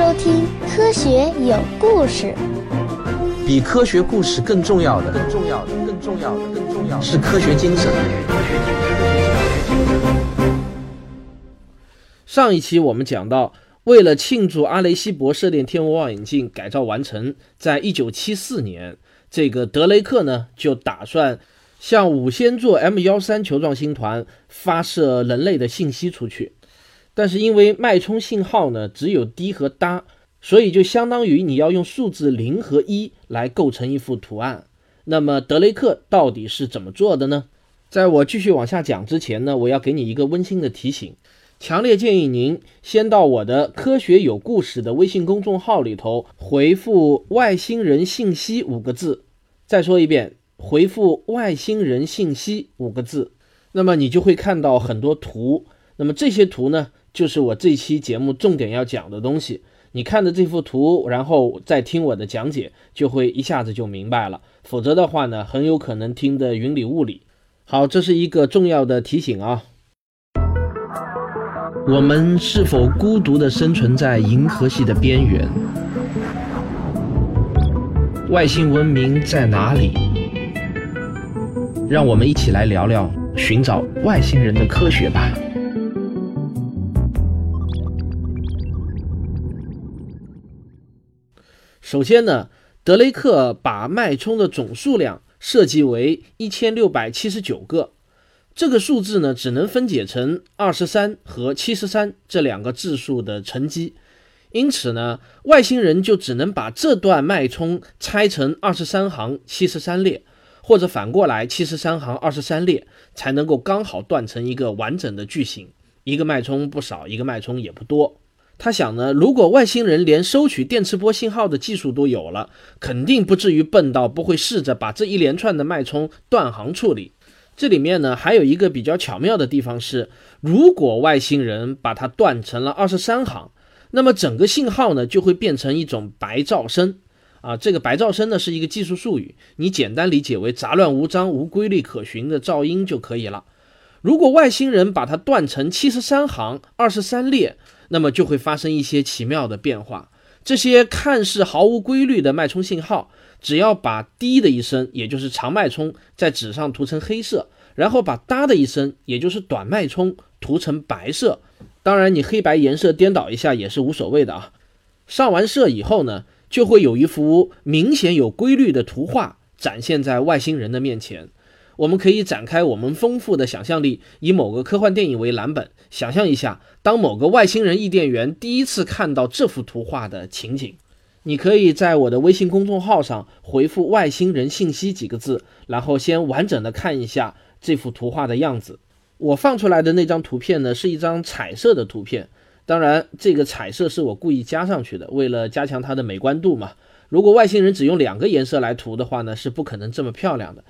收听《科学有故事》。比科学故事更重要的，更重要的，更重要的，更重要的是科学精神。上一期我们讲到，为了庆祝阿雷西博射电天文望远镜改造完成，在一九七四年，这个德雷克呢就打算向五仙座 M 幺三球状星团发射人类的信息出去。但是因为脉冲信号呢只有滴和哒，所以就相当于你要用数字零和一来构成一幅图案。那么德雷克到底是怎么做的呢？在我继续往下讲之前呢，我要给你一个温馨的提醒，强烈建议您先到我的“科学有故事”的微信公众号里头回复“外星人信息”五个字。再说一遍，回复“外星人信息”五个字，那么你就会看到很多图。那么这些图呢？就是我这期节目重点要讲的东西。你看着这幅图，然后再听我的讲解，就会一下子就明白了。否则的话呢，很有可能听得云里雾里。好，这是一个重要的提醒啊。我们是否孤独地生存在银河系的边缘？外星文明在哪里？让我们一起来聊聊寻找外星人的科学吧。首先呢，德雷克把脉冲的总数量设计为一千六百七十九个，这个数字呢只能分解成二十三和七十三这两个质数的乘积，因此呢，外星人就只能把这段脉冲拆成二十三行七十三列，或者反过来七十三行二十三列，才能够刚好断成一个完整的句型。一个脉冲不少，一个脉冲也不多。他想呢，如果外星人连收取电磁波信号的技术都有了，肯定不至于笨到不会试着把这一连串的脉冲断行处理。这里面呢，还有一个比较巧妙的地方是，如果外星人把它断成了二十三行，那么整个信号呢就会变成一种白噪声。啊，这个白噪声呢是一个技术术语，你简单理解为杂乱无章、无规律可循的噪音就可以了。如果外星人把它断成七十三行、二十三列。那么就会发生一些奇妙的变化。这些看似毫无规律的脉冲信号，只要把滴的一声，也就是长脉冲，在纸上涂成黑色，然后把哒的一声，也就是短脉冲，涂成白色。当然，你黑白颜色颠倒一下也是无所谓的啊。上完色以后呢，就会有一幅明显有规律的图画展现在外星人的面前。我们可以展开我们丰富的想象力，以某个科幻电影为蓝本，想象一下，当某个外星人伊甸园第一次看到这幅图画的情景。你可以在我的微信公众号上回复“外星人信息”几个字，然后先完整的看一下这幅图画的样子。我放出来的那张图片呢，是一张彩色的图片，当然这个彩色是我故意加上去的，为了加强它的美观度嘛。如果外星人只用两个颜色来涂的话呢，是不可能这么漂亮的。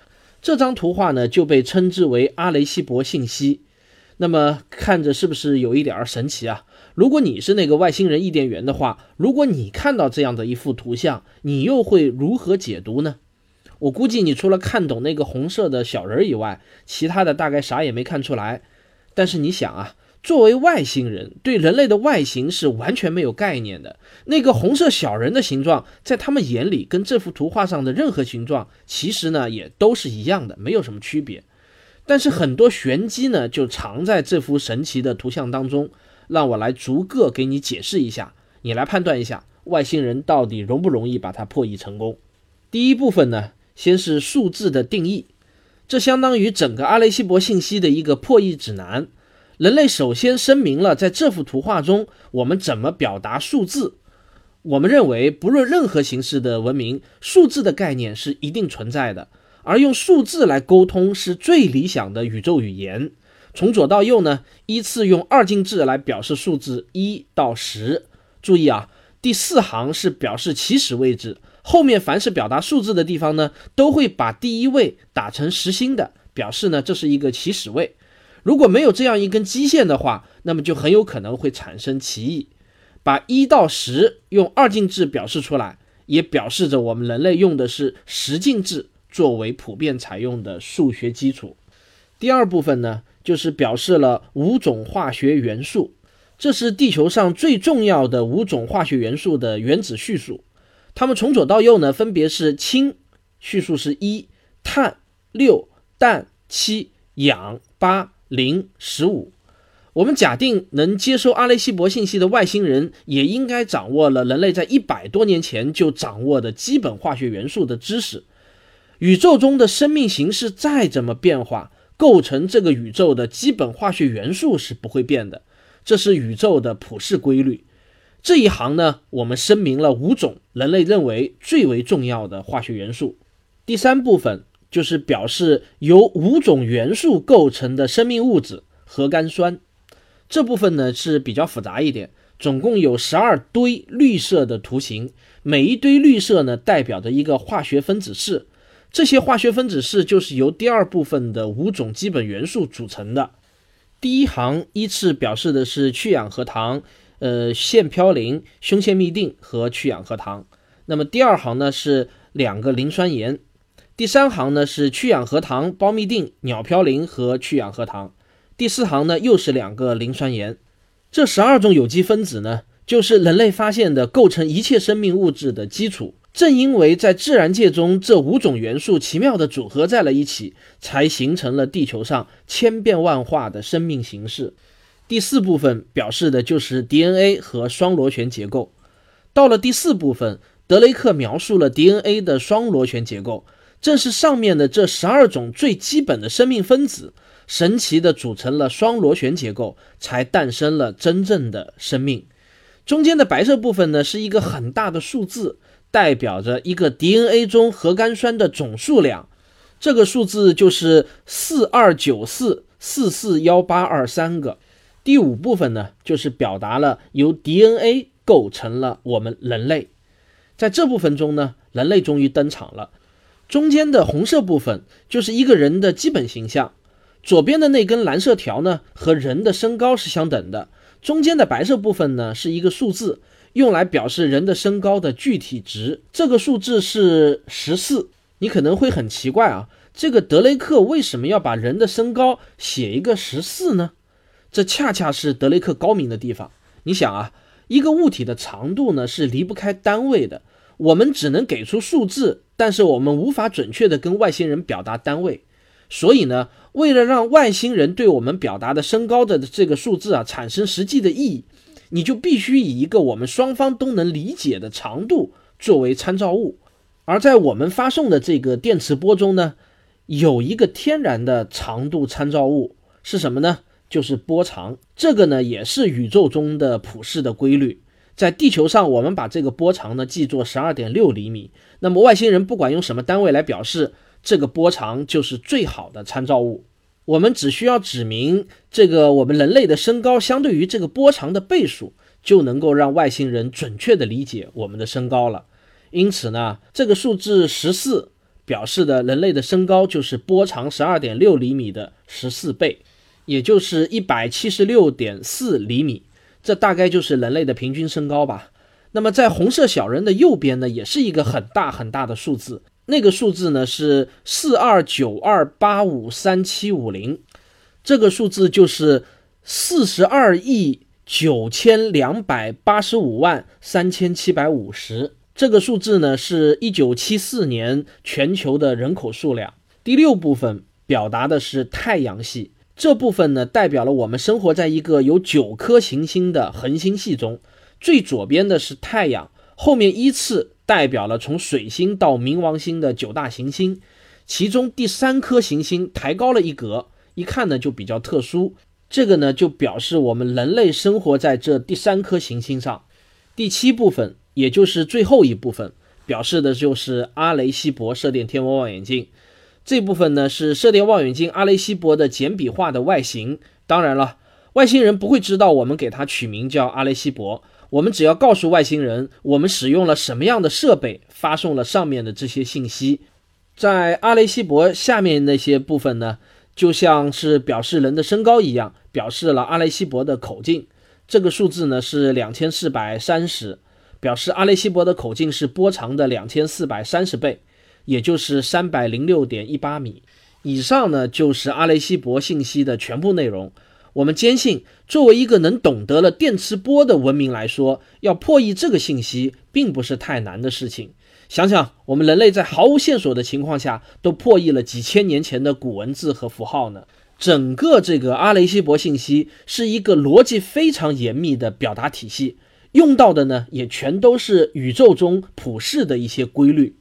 这张图画呢，就被称之为阿雷西博信息。那么看着是不是有一点儿神奇啊？如果你是那个外星人伊甸园的话，如果你看到这样的一幅图像，你又会如何解读呢？我估计你除了看懂那个红色的小人儿以外，其他的大概啥也没看出来。但是你想啊。作为外星人，对人类的外形是完全没有概念的。那个红色小人的形状，在他们眼里，跟这幅图画上的任何形状，其实呢也都是一样的，没有什么区别。但是很多玄机呢，就藏在这幅神奇的图像当中。让我来逐个给你解释一下，你来判断一下，外星人到底容不容易把它破译成功。第一部分呢，先是数字的定义，这相当于整个阿雷西博信息的一个破译指南。人类首先声明了，在这幅图画中，我们怎么表达数字？我们认为，不论任何形式的文明，数字的概念是一定存在的，而用数字来沟通是最理想的宇宙语言。从左到右呢，依次用二进制来表示数字一到十。注意啊，第四行是表示起始位置，后面凡是表达数字的地方呢，都会把第一位打成实心的，表示呢这是一个起始位。如果没有这样一根基线的话，那么就很有可能会产生歧义。把一到十用二进制表示出来，也表示着我们人类用的是十进制作为普遍采用的数学基础。第二部分呢，就是表示了五种化学元素。这是地球上最重要的五种化学元素的原子序数，它们从左到右呢，分别是氢，序数是一，碳六，氮七，氧八，零十五。我们假定能接收阿雷西博信息的外星人，也应该掌握了人类在一百多年前就掌握的基本化学元素的知识。宇宙中的生命形式再怎么变化，构成这个宇宙的基本化学元素是不会变的，这是宇宙的普世规律。这一行呢，我们声明了五种人类认为最为重要的化学元素。第三部分就是表示由五种元素构成的生命物质——核苷酸。这部分呢是比较复杂一点，总共有十二堆绿色的图形，每一堆绿色呢代表着一个化学分子式，这些化学分子式就是由第二部分的五种基本元素组成的。第一行依次表示的是去氧核糖、呃腺嘌呤、胸腺嘧啶和去氧核糖。那么第二行呢是两个磷酸盐，第三行呢是去氧核糖、胞嘧啶、鸟嘌呤和去氧核糖。第四行呢，又是两个磷酸盐。这十二种有机分子呢，就是人类发现的构成一切生命物质的基础。正因为在自然界中，这五种元素奇妙地组合在了一起，才形成了地球上千变万化的生命形式。第四部分表示的就是 DNA 和双螺旋结构。到了第四部分，德雷克描述了 DNA 的双螺旋结构，正是上面的这十二种最基本的生命分子。神奇的组成了双螺旋结构，才诞生了真正的生命。中间的白色部分呢，是一个很大的数字，代表着一个 DNA 中核苷酸的总数量。这个数字就是四二九四四四幺八二三个。第五部分呢，就是表达了由 DNA 构成了我们人类。在这部分中呢，人类终于登场了。中间的红色部分就是一个人的基本形象。左边的那根蓝色条呢，和人的身高是相等的。中间的白色部分呢，是一个数字，用来表示人的身高的具体值。这个数字是十四。你可能会很奇怪啊，这个德雷克为什么要把人的身高写一个十四呢？这恰恰是德雷克高明的地方。你想啊，一个物体的长度呢是离不开单位的，我们只能给出数字，但是我们无法准确的跟外星人表达单位。所以呢，为了让外星人对我们表达的身高的这个数字啊产生实际的意义，你就必须以一个我们双方都能理解的长度作为参照物。而在我们发送的这个电磁波中呢，有一个天然的长度参照物是什么呢？就是波长。这个呢也是宇宙中的普世的规律。在地球上，我们把这个波长呢记作十二点六厘米。那么外星人不管用什么单位来表示。这个波长就是最好的参照物，我们只需要指明这个我们人类的身高相对于这个波长的倍数，就能够让外星人准确的理解我们的身高了。因此呢，这个数字十四表示的人类的身高就是波长十二点六厘米的十四倍，也就是一百七十六点四厘米，这大概就是人类的平均身高吧。那么在红色小人的右边呢，也是一个很大很大的数字。那个数字呢是四二九二八五三七五零，这个数字就是四十二亿九千两百八十五万三千七百五十。这个数字呢是一九七四年全球的人口数量。第六部分表达的是太阳系，这部分呢代表了我们生活在一个有九颗行星的恒星系中，最左边的是太阳，后面依次。代表了从水星到冥王星的九大行星，其中第三颗行星抬高了一格，一看呢就比较特殊。这个呢就表示我们人类生活在这第三颗行星上。第七部分，也就是最后一部分，表示的就是阿雷西博射电天文望远镜。这部分呢是射电望远镜阿雷西博的简笔画的外形。当然了，外星人不会知道我们给它取名叫阿雷西博。我们只要告诉外星人，我们使用了什么样的设备发送了上面的这些信息。在阿雷西博下面那些部分呢，就像是表示人的身高一样，表示了阿雷西博的口径。这个数字呢是两千四百三十，表示阿雷西博的口径是波长的两千四百三十倍，也就是三百零六点一八米。以上呢就是阿雷西博信息的全部内容。我们坚信，作为一个能懂得了电磁波的文明来说，要破译这个信息并不是太难的事情。想想，我们人类在毫无线索的情况下，都破译了几千年前的古文字和符号呢。整个这个阿雷西博信息是一个逻辑非常严密的表达体系，用到的呢也全都是宇宙中普世的一些规律。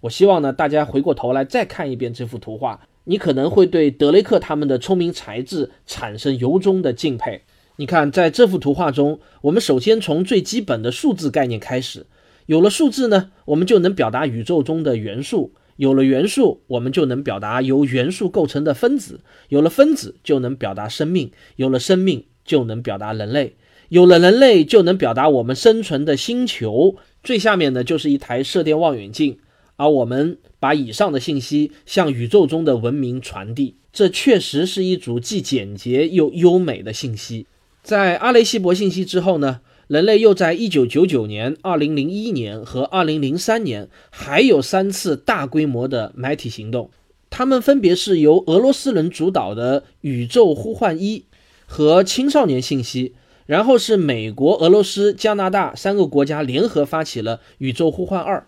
我希望呢大家回过头来再看一遍这幅图画，你可能会对德雷克他们的聪明才智产生由衷的敬佩。你看，在这幅图画中，我们首先从最基本的数字概念开始，有了数字呢，我们就能表达宇宙中的元素。有了元素，我们就能表达由元素构成的分子；有了分子，就能表达生命；有了生命，就能表达人类；有了人类，就能表达我们生存的星球。最下面呢，就是一台射电望远镜，而我们把以上的信息向宇宙中的文明传递。这确实是一组既简洁又优美的信息。在阿雷西博信息之后呢？人类又在1999年、2001年和2003年还有三次大规模的埋体行动，他们分别是由俄罗斯人主导的“宇宙呼唤一”和青少年信息，然后是美国、俄罗斯、加拿大三个国家联合发起了“宇宙呼唤二”。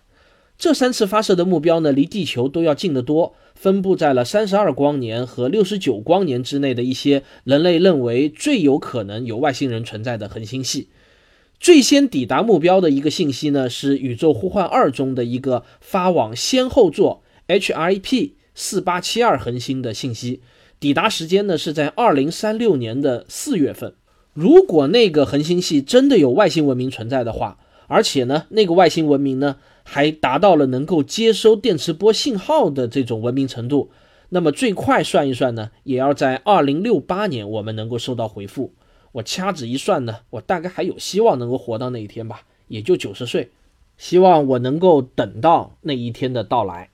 这三次发射的目标呢，离地球都要近得多，分布在了32光年和69光年之内的一些人类认为最有可能有外星人存在的恒星系。最先抵达目标的一个信息呢，是宇宙呼唤二中的一个发往先后座 HIP 四八七二恒星的信息，抵达时间呢是在二零三六年的四月份。如果那个恒星系真的有外星文明存在的话，而且呢那个外星文明呢还达到了能够接收电磁波信号的这种文明程度，那么最快算一算呢，也要在二零六八年我们能够收到回复。我掐指一算呢，我大概还有希望能够活到那一天吧，也就九十岁。希望我能够等到那一天的到来。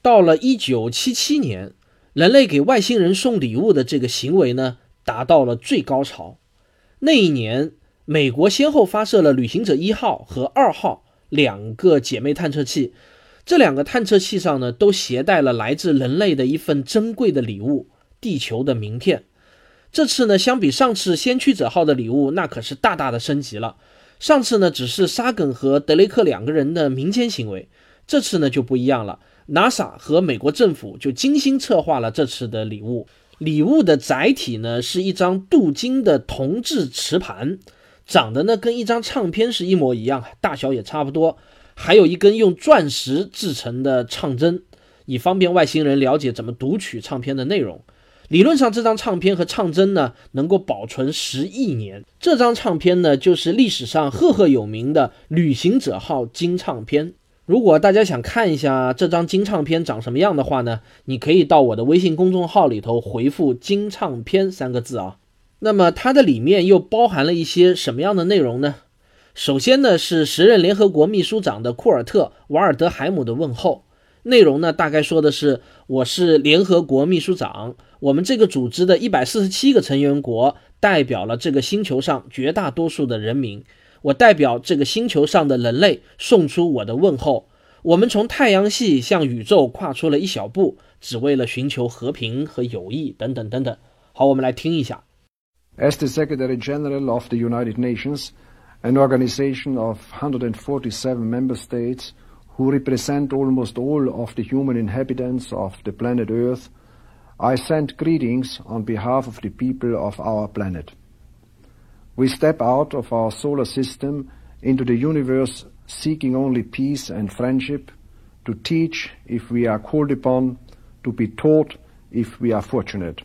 到了一九七七年，人类给外星人送礼物的这个行为呢，达到了最高潮。那一年，美国先后发射了旅行者一号和二号。两个姐妹探测器，这两个探测器上呢，都携带了来自人类的一份珍贵的礼物——地球的名片。这次呢，相比上次先驱者号的礼物，那可是大大的升级了。上次呢，只是沙梗和德雷克两个人的民间行为，这次呢就不一样了。NASA 和美国政府就精心策划了这次的礼物。礼物的载体呢，是一张镀金的铜制磁盘。长得呢跟一张唱片是一模一样，大小也差不多，还有一根用钻石制成的唱针，以方便外星人了解怎么读取唱片的内容。理论上，这张唱片和唱针呢能够保存十亿年。这张唱片呢就是历史上赫赫有名的旅行者号金唱片。如果大家想看一下这张金唱片长什么样的话呢，你可以到我的微信公众号里头回复“金唱片”三个字啊。那么它的里面又包含了一些什么样的内容呢？首先呢是时任联合国秘书长的库尔特·瓦尔德海姆的问候，内容呢大概说的是：我是联合国秘书长，我们这个组织的一百四十七个成员国代表了这个星球上绝大多数的人民，我代表这个星球上的人类送出我的问候。我们从太阳系向宇宙跨出了一小步，只为了寻求和平和友谊等等等等。好，我们来听一下。As the Secretary General of the United Nations, an organization of 147 member states who represent almost all of the human inhabitants of the planet Earth, I send greetings on behalf of the people of our planet. We step out of our solar system into the universe seeking only peace and friendship, to teach if we are called upon, to be taught if we are fortunate.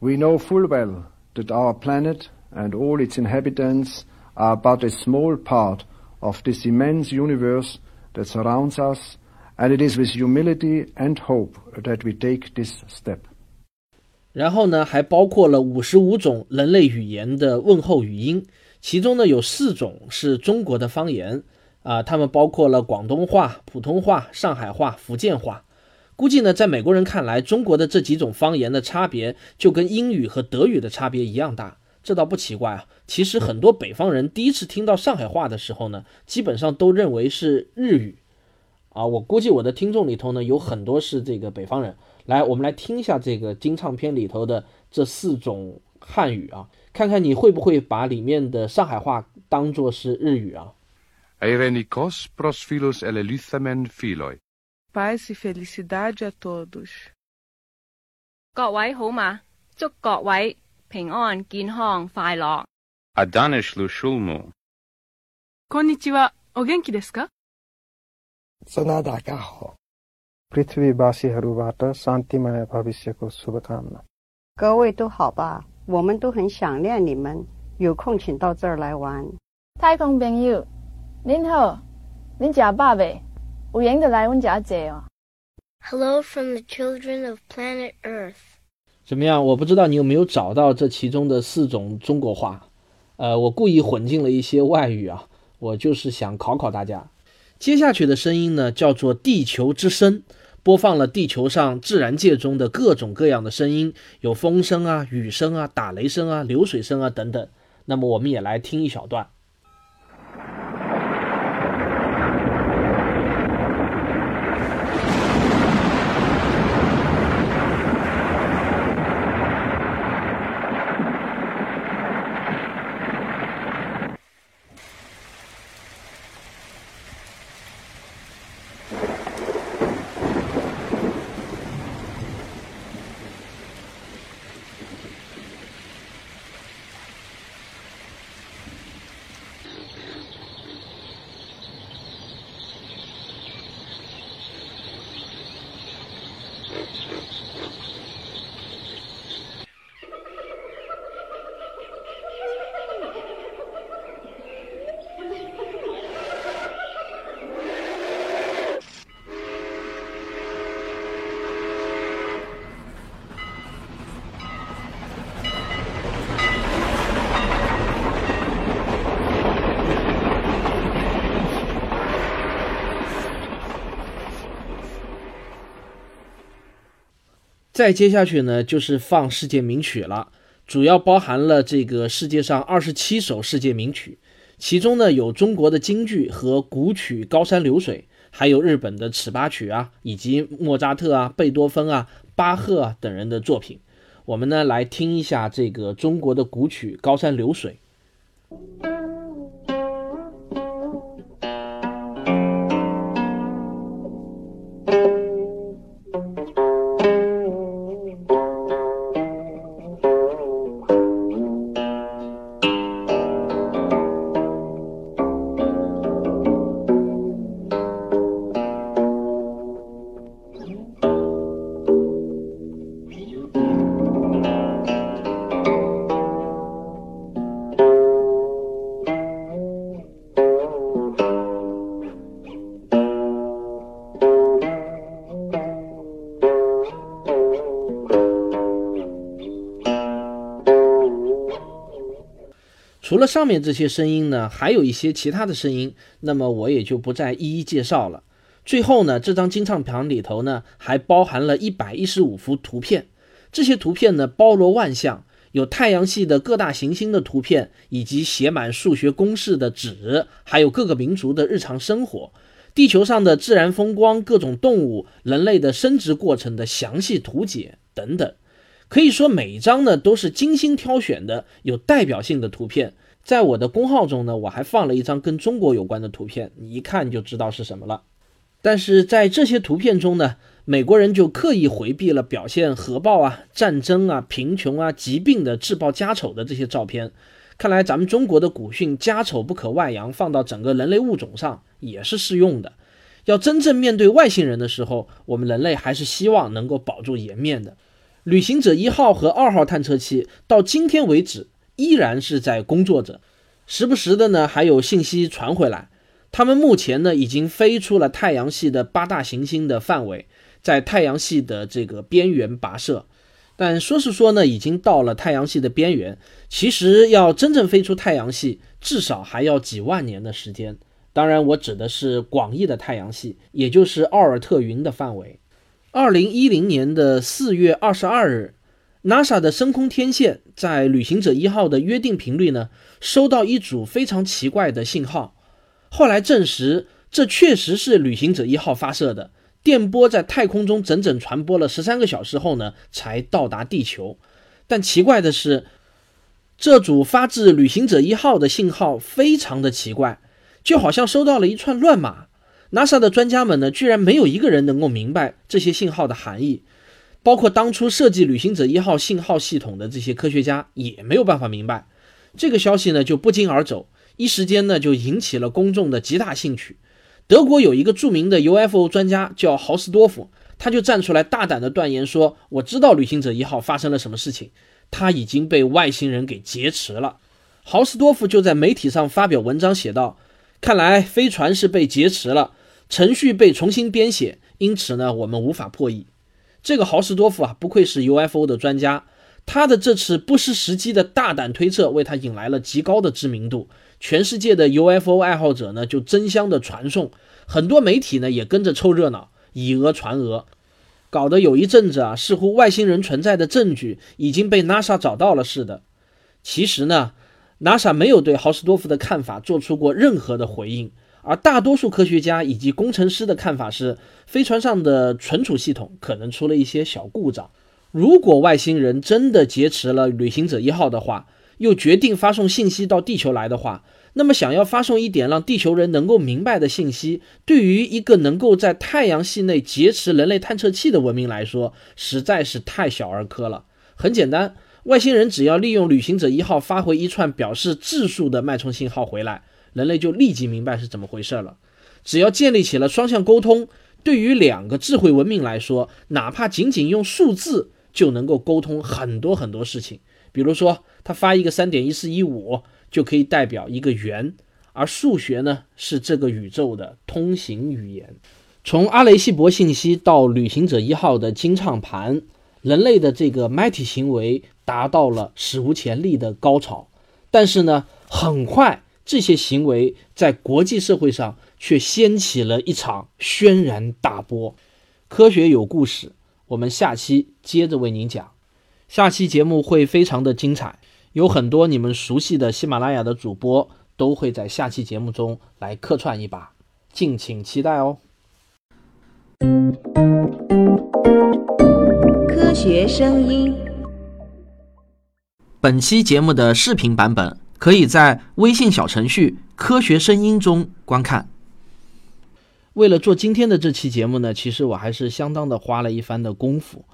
We know full well that our planet and all its inhabitants are but a small part of this immense universe that surrounds us, and it is with humility and hope that we take this step. 然后呢，还包括了五十五种人类语言的问候语音，其中呢有四种是中国的方言，啊，它们包括了广东话、普通话、上海话、福建话。估计呢，在美国人看来，中国的这几种方言的差别就跟英语和德语的差别一样大，这倒不奇怪啊。其实很多北方人第一次听到上海话的时候呢，基本上都认为是日语。啊，我估计我的听众里头呢，有很多是这个北方人。来，我们来听一下这个金唱片里头的这四种汉语啊，看看你会不会把里面的上海话当作是日语啊。Paz e felicidade a todos. 各位好吗，祝各位平安、健康、快乐。A danish lu shulmu. こんにちは、お元気ですか？か。पृथ्वीवासीहरूबाट शान्तिमय भविष्यको शुभकामना 各位都好吧？我们都很想念你们，有空请到这儿来玩。太空朋友，您好，您食饱未？有闲就来阮家坐哦。 Hello from the children of planet Earth. 怎么样？我不知道你有没有找到这其中的四种中国话。呃，我故意混进了一些外语啊，我就是想考考大家。接下去的声音呢，叫做地球之声， 播放了地球上自然界中的各种各样的声音，有风声啊、雨声啊、打雷声啊、流水声啊等等。那么我们也来听一小段。再接下去呢，就是放世界名曲了，主要包含了这个世界上二十七首世界名曲，其中呢有中国的京剧和古曲《高山流水》，还有日本的尺八曲啊，以及莫扎特啊、贝多芬啊、巴赫啊等人的作品。我们呢来听一下这个中国的古曲《高山流水》。了上面这些声音呢，还有一些其他的声音，那么我也就不再一一介绍了。最后呢，这张金唱片里头呢，还包含了一百一十五幅图片，这些图片呢包罗万象，有太阳系的各大行星的图片，以及写满数学公式的纸，还有各个民族的日常生活，地球上的自然风光、各种动物、人类的生殖过程的详细图解等等。可以说每一张呢都是精心挑选的有代表性的图片。在我的公号中呢，我还放了一张跟中国有关的图片，你一看就知道是什么了。但是在这些图片中呢，美国人就刻意回避了表现核爆啊、战争啊、贫穷啊、疾病的自曝家丑的这些照片。看来咱们中国的古训“家丑不可外扬”放到整个人类物种上也是适用的。要真正面对外星人的时候，我们人类还是希望能够保住颜面的。旅行者一号和二号探测器到今天为止依然是在工作着，时不时的呢还有信息传回来。他们目前呢已经飞出了太阳系的八大行星的范围，在太阳系的这个边缘跋涉。但说是说呢，已经到了太阳系的边缘，其实要真正飞出太阳系，至少还要几万年的时间。当然，我指的是广义的太阳系，也就是奥尔特云的范围。二零一零年的四月二十二日 NASA 的深空天线在旅行者一号的约定频率呢，收到一组非常奇怪的信号。后来证实，这确实是旅行者一号发射的电波，在太空中整整传播了十三个小时后呢，才到达地球。但奇怪的是，这组发自旅行者一号的信号非常的奇怪，就好像收到了一串乱码。NASA 的专家们呢，居然没有一个人能够明白这些信号的含义。包括当初设计旅行者一号信号系统的这些科学家也没有办法明白这个消息呢，就不胫而走，一时间呢就引起了公众的极大兴趣。德国有一个著名的 UFO 专家叫豪斯多夫，他就站出来大胆的断言说：“我知道旅行者一号发生了什么事情，他已经被外星人给劫持了。”豪斯多夫就在媒体上发表文章写道：“看来飞船是被劫持了，程序被重新编写，因此呢，我们无法破译。”这个豪斯多夫啊，不愧是 UFO 的专家，他的这次不失时机的大胆推测，为他引来了极高的知名度。全世界的 UFO 爱好者呢，就争相的传送，很多媒体呢也跟着凑热闹，以讹传讹，搞得有一阵子啊，似乎外星人存在的证据已经被 NASA 找到了似的。其实呢，NASA 没有对豪斯多夫的看法做出过任何的回应。而大多数科学家以及工程师的看法是，飞船上的存储系统可能出了一些小故障。如果外星人真的劫持了旅行者一号的话，又决定发送信息到地球来的话，那么想要发送一点让地球人能够明白的信息，对于一个能够在太阳系内劫持人类探测器的文明来说，实在是太小儿科了。很简单，外星人只要利用旅行者一号发回一串表示质数的脉冲信号回来。人类就立即明白是怎么回事了。只要建立起了双向沟通，对于两个智慧文明来说，哪怕仅仅用数字就能够沟通很多很多事情。比如说，他发一个三点一四一五，就可以代表一个圆。而数学呢，是这个宇宙的通行语言。从阿雷西博信息到旅行者一号的金唱盘，人类的这个媒体行为达到了史无前例的高潮。但是呢，很快。这些行为在国际社会上却掀起了一场轩然大波。科学有故事，我们下期接着为您讲。下期节目会非常的精彩，有很多你们熟悉的喜马拉雅的主播都会在下期节目中来客串一把，敬请期待哦。科学声音，本期节目的视频版本。可以在微信小程序“科学声音”中观看。为了做今天的这期节目呢，其实我还是相当的花了一番的功夫。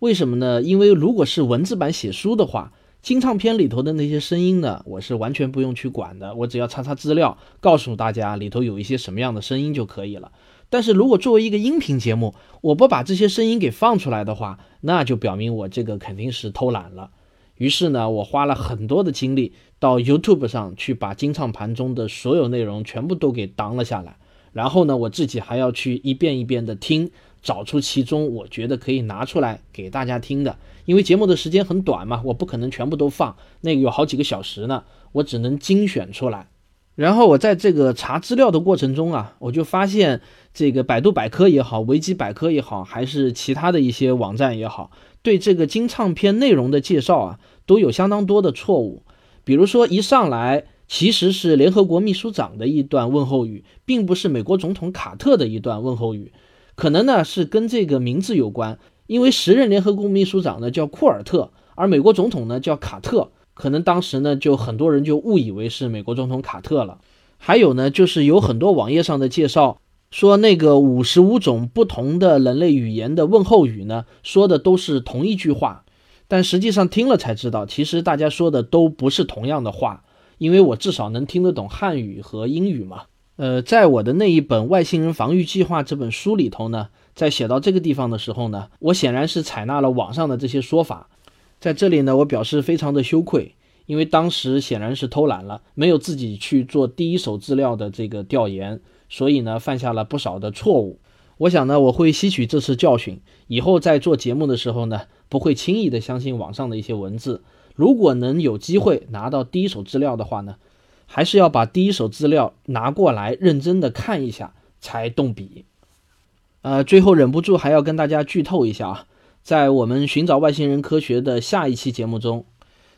为什么呢？因为如果是文字版写书的话，金唱片里头的那些声音呢，我是完全不用去管的，我只要查查资料，告诉大家里头有一些什么样的声音就可以了。但是如果作为一个音频节目，我不把这些声音给放出来的话，那就表明我这个肯定是偷懒了。于是呢，我花了很多的精力到 YouTube 上去把金唱盘中的所有内容全部都给当了下来。然后呢，我自己还要去一遍一遍的听，找出其中我觉得可以拿出来给大家听的。因为节目的时间很短嘛，我不可能全部都放，那个有好几个小时呢，我只能精选出来。然后我在这个查资料的过程中啊，我就发现这个百度百科也好，维基百科也好，还是其他的一些网站也好。对这个金唱片内容的介绍啊，都有相当多的错误。比如说，一上来其实是联合国秘书长的一段问候语，并不是美国总统卡特的一段问候语。可能呢是跟这个名字有关，因为时任联合国秘书长呢叫库尔特，而美国总统呢叫卡特，可能当时呢就很多人就误以为是美国总统卡特了。还有呢，就是有很多网页上的介绍。说那个五十五种不同的人类语言的问候语呢，说的都是同一句话，但实际上听了才知道，其实大家说的都不是同样的话。因为我至少能听得懂汉语和英语嘛。呃，在我的那一本《外星人防御计划》这本书里头呢，在写到这个地方的时候呢，我显然是采纳了网上的这些说法。在这里呢，我表示非常的羞愧，因为当时显然是偷懒了，没有自己去做第一手资料的这个调研。所以呢，犯下了不少的错误。我想呢，我会吸取这次教训，以后在做节目的时候呢，不会轻易的相信网上的一些文字。如果能有机会拿到第一手资料的话呢，还是要把第一手资料拿过来认真的看一下才动笔。呃，最后忍不住还要跟大家剧透一下啊，在我们寻找外星人科学的下一期节目中，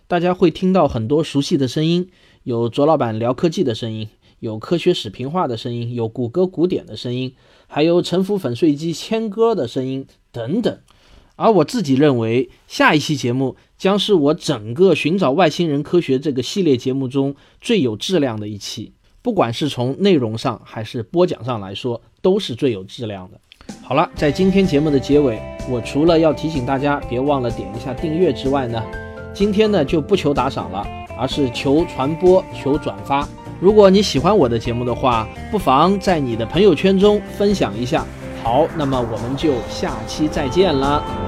大家会听到很多熟悉的声音，有卓老板聊科技的声音，有科学史评化的声音，有谷歌古典的声音，还有沉浮粉碎机牵歌的声音等等。而我自己认为，下一期节目将是我整个寻找外星人科学这个系列节目中最有质量的一期，不管是从内容上还是播讲上来说，都是最有质量的。好了，在今天节目的结尾，我除了要提醒大家别忘了点一下订阅之外呢，今天呢就不求打赏了，而是求传播、求转发。如果你喜欢我的节目的话，不妨在你的朋友圈中分享一下。好，那么我们就下期再见了。